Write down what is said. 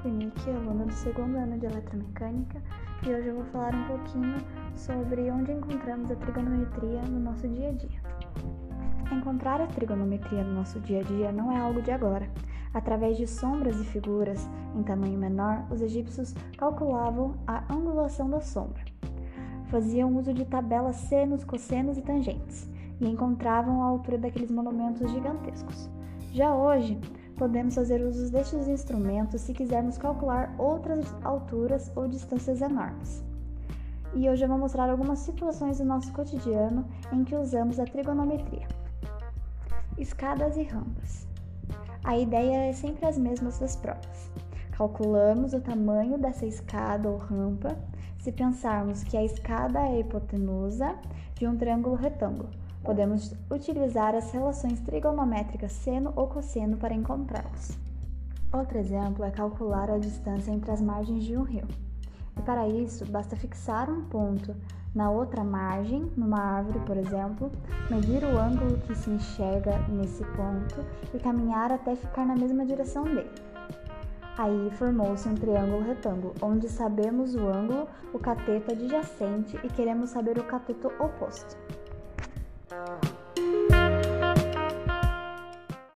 Kunick, aluna do segundo ano de eletromecânica, e hoje eu vou falar um pouquinho sobre onde encontramos a trigonometria no nosso dia a dia. Encontrar a trigonometria no nosso dia a dia não é algo de agora. Através de sombras e figuras em tamanho menor, os egípcios calculavam a angulação da sombra. Faziam uso de tabelas senos, cossenos e tangentes e encontravam a altura daqueles monumentos gigantescos. Já hoje, podemos fazer uso destes instrumentos se quisermos calcular outras alturas ou distâncias enormes. E hoje eu vou mostrar algumas situações do nosso cotidiano em que usamos a trigonometria. Escadas e rampas. A ideia é sempre as mesmas das provas. Calculamos o tamanho dessa escada ou rampa se pensarmos que a escada é a hipotenusa de um triângulo retângulo Podemos utilizar as relações trigonométricas seno ou cosseno para encontrá-los. Outro exemplo é calcular a distância entre as margens de um rio. E para isso, basta fixar um ponto na outra margem, numa árvore, por exemplo, medir o ângulo que se enxerga nesse ponto e caminhar até ficar na mesma direção dele. Aí formou-se um triângulo retângulo, onde sabemos o ângulo, o cateto adjacente e queremos saber o cateto oposto.